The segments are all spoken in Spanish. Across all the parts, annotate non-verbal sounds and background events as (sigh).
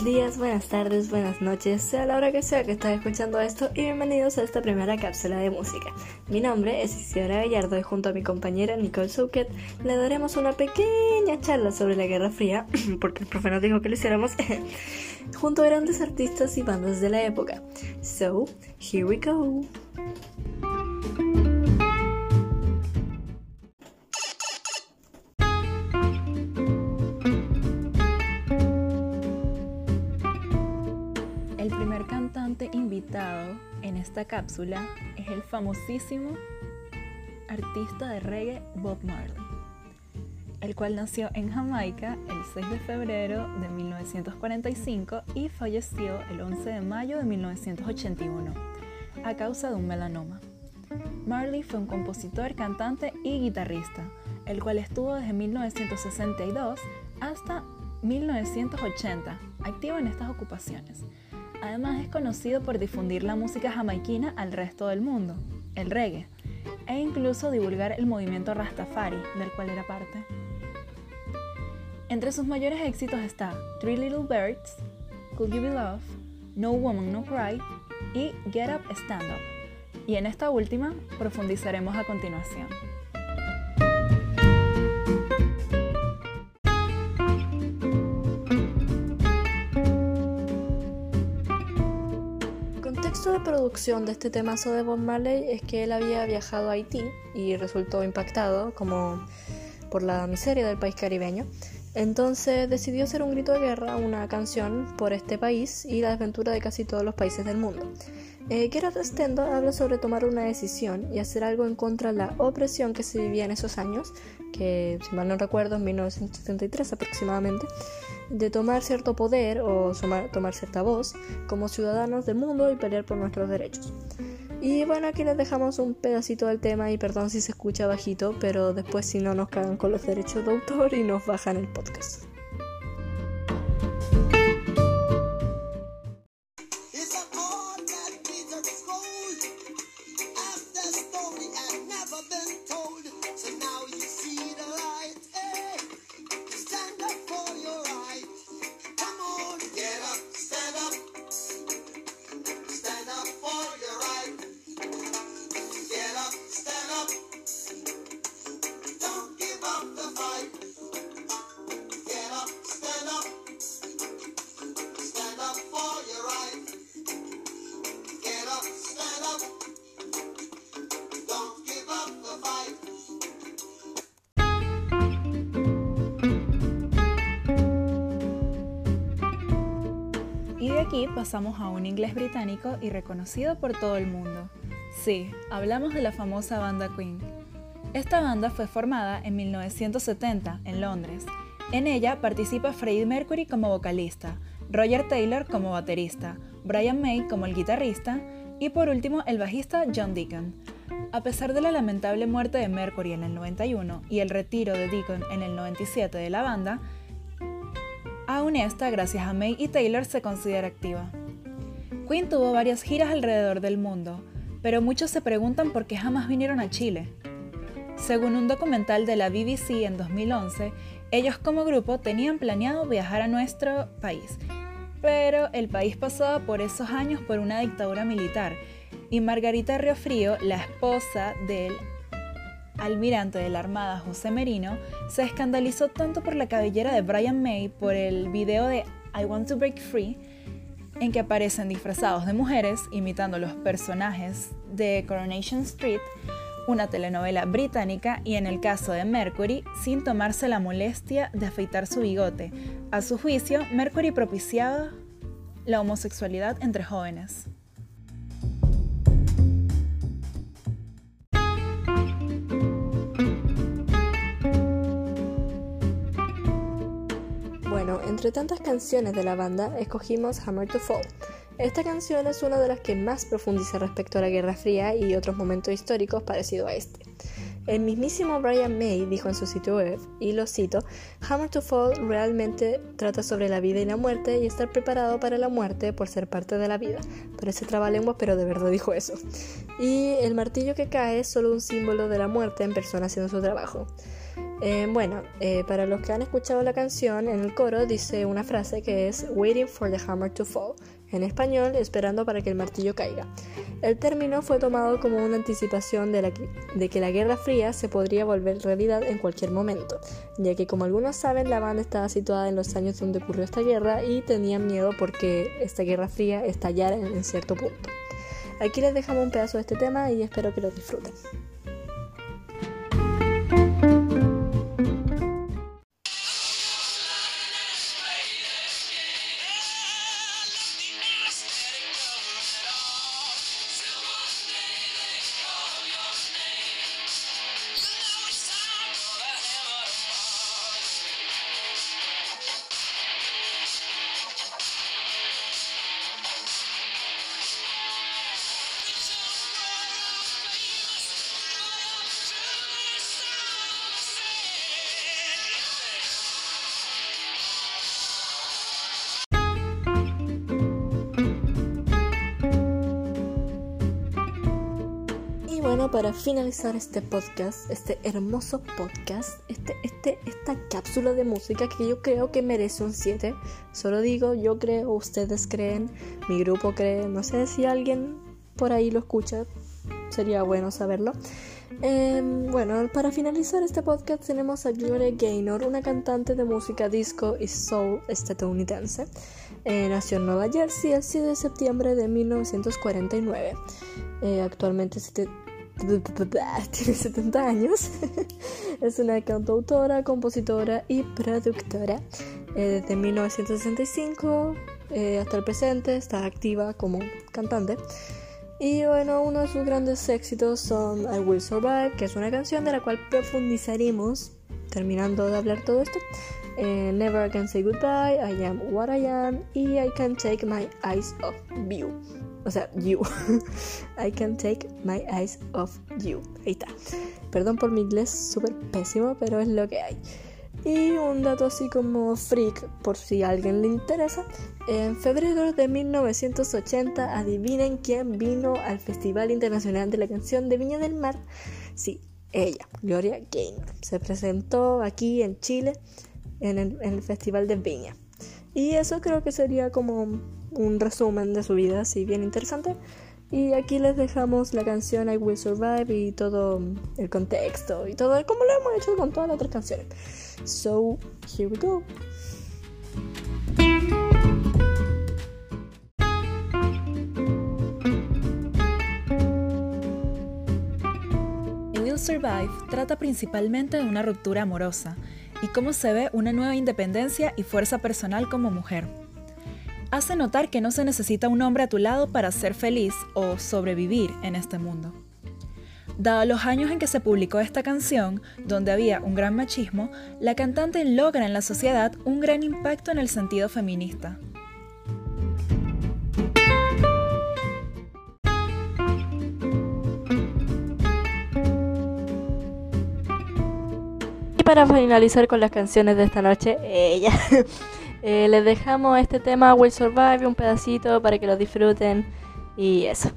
buenos días, buenas tardes, buenas noches, sea la hora que sea que estés escuchando esto y bienvenidos a esta primera cápsula de música. Mi nombre es Isidora Gallardo y junto a mi compañera Nicole Souquet le daremos una pequeña charla sobre la Guerra Fría, (clears throat) porque el profe nos dijo que lo hiciéramos, (laughs) junto a grandes artistas y bandas de la época. So, here we go. Invitado en esta cápsula es el famosísimo artista de reggae Bob Marley, el cual nació en Jamaica el 6 de febrero de 1945 y falleció el 11 de mayo de 1981 a causa de un melanoma. Marley fue un compositor, cantante y guitarrista, el cual estuvo desde 1962 hasta 1980 activo en estas ocupaciones. Además es conocido por difundir la música jamaiquina al resto del mundo, el reggae, e incluso divulgar el movimiento Rastafari, del cual era parte. Entre sus mayores éxitos está Three Little Birds, Could You Be Love, No Woman No Cry y Get Up Stand Up. Y en esta última profundizaremos a continuación. De producción de este temazo de Bob Marley es que él había viajado a Haití y resultó impactado como por la miseria del país caribeño. Entonces decidió hacer un grito de guerra, una canción por este país y la desventura de casi todos los países del mundo. Eh, Gerard Stendo habla sobre tomar una decisión y hacer algo en contra de la opresión que se vivía en esos años, que si mal no recuerdo en 1973 aproximadamente, de tomar cierto poder o tomar cierta voz como ciudadanos del mundo y pelear por nuestros derechos. Y bueno, aquí les dejamos un pedacito del tema y perdón si se escucha bajito, pero después si no nos cagan con los derechos de autor y nos bajan el podcast. Aquí pasamos a un inglés británico y reconocido por todo el mundo. Sí, hablamos de la famosa banda Queen. Esta banda fue formada en 1970 en Londres. En ella participa Freddie Mercury como vocalista, Roger Taylor como baterista, Brian May como el guitarrista y por último el bajista John Deacon. A pesar de la lamentable muerte de Mercury en el 91 y el retiro de Deacon en el 97 de la banda, Gracias a May y Taylor, se considera activa. Queen tuvo varias giras alrededor del mundo, pero muchos se preguntan por qué jamás vinieron a Chile. Según un documental de la BBC en 2011, ellos como grupo tenían planeado viajar a nuestro país, pero el país pasaba por esos años por una dictadura militar y Margarita Riofrío, la esposa del almirante de la Armada José Merino, se escandalizó tanto por la cabellera de Brian May por el video de I Want to Break Free, en que aparecen disfrazados de mujeres imitando los personajes de Coronation Street, una telenovela británica, y en el caso de Mercury, sin tomarse la molestia de afeitar su bigote. A su juicio, Mercury propiciaba la homosexualidad entre jóvenes. Entre tantas canciones de la banda, escogimos Hammer to Fall. Esta canción es una de las que más profundiza respecto a la Guerra Fría y otros momentos históricos parecidos a este. El mismísimo Brian May dijo en su sitio web, y lo cito, Hammer to Fall realmente trata sobre la vida y la muerte y estar preparado para la muerte por ser parte de la vida. Parece trabalenguas, pero de verdad dijo eso. Y el martillo que cae es solo un símbolo de la muerte en persona haciendo su trabajo. Eh, bueno, eh, para los que han escuchado la canción, en el coro dice una frase que es Waiting for the hammer to fall, en español, esperando para que el martillo caiga. El término fue tomado como una anticipación de, de, que la Guerra Fría se podría volver realidad en cualquier momento, ya que como algunos saben, la banda estaba situada en los años donde ocurrió esta guerra y tenían miedo porque esta Guerra Fría estallara en cierto punto. Aquí les dejamos un pedazo de este tema y espero que lo disfruten. Para finalizar este podcast, este hermoso podcast, este, este, esta cápsula de música que yo creo que merece un 7. Solo digo, yo creo, ustedes creen, mi grupo cree, no sé si alguien por ahí lo escucha, sería bueno saberlo. Em, bueno, para finalizar este podcast tenemos a Gloria Gaynor, una cantante de música disco y soul estadounidense. Eh, nació en Nueva Jersey el 7 de septiembre de 1949. Eh, actualmente (laughs) tiene 70 años. (laughs) es una cantautora, compositora y productora. Eh, desde 1965 eh, hasta el presente está activa como cantante. Y bueno, uno de sus grandes éxitos son I Will Survive, que es una canción de la cual profundizaremos terminando de hablar todo esto. Eh, Never Can Say Goodbye, I Am What I Am y I Can Take My Eyes Off You. O sea, you. (laughs) I can take my eyes off you. Ahí está. Perdón por mi inglés súper pésimo, pero es lo que hay. Y un dato así como freak, por si a alguien le interesa. En febrero de 1980, adivinen quién vino al Festival Internacional de la Canción de Viña del Mar. Sí, ella, Gloria Gaynor. Se presentó aquí en Chile en el, en el Festival de Viña. Y eso creo que sería como un resumen de su vida, así bien interesante. Y aquí les dejamos la canción I Will Survive y todo el contexto y todo como lo hemos hecho con todas las otras canciones. So, here we go. I Will Survive trata principalmente de una ruptura amorosa y cómo se ve una nueva independencia y fuerza personal como mujer hace notar que no se necesita un hombre a tu lado para ser feliz o sobrevivir en este mundo. Dado los años en que se publicó esta canción, donde había un gran machismo, la cantante logra en la sociedad un gran impacto en el sentido feminista. Y para finalizar con las canciones de esta noche, ella. Eh, les dejamos este tema Will Survive, un pedacito para que lo disfruten y eso.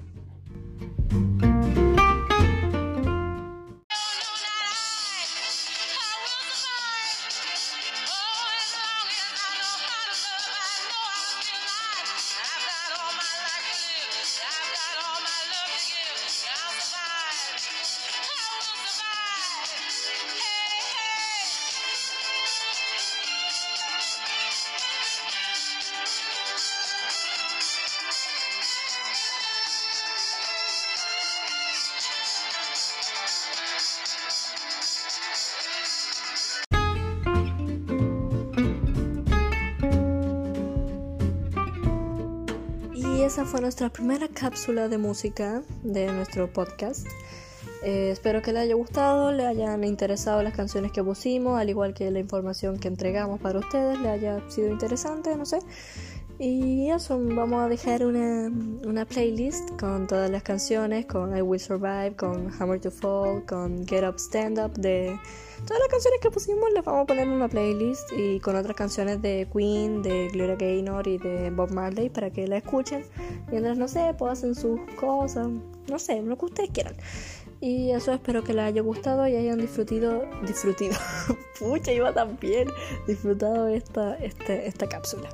Esa fue nuestra primera cápsula de música de nuestro podcast. Eh, espero que les haya gustado, le hayan interesado las canciones que pusimos, al igual que la información que entregamos para ustedes, le haya sido interesante, no sé. Y eso, vamos a dejar una, una, playlist con todas las canciones, con I Will Survive, con Hammer to Fall, con Get Up Stand Up, de todas las canciones que pusimos les vamos a poner en una playlist y con otras canciones de Queen, de Gloria Gaynor y de Bob Marley para que la escuchen mientras, no sé, pues hacen sus cosas, no sé, lo que ustedes quieran. Y eso espero que les haya gustado y hayan disfrutado, disfrutido, (laughs) pucha, iba tan bien, disfrutado esta, este, esta cápsula.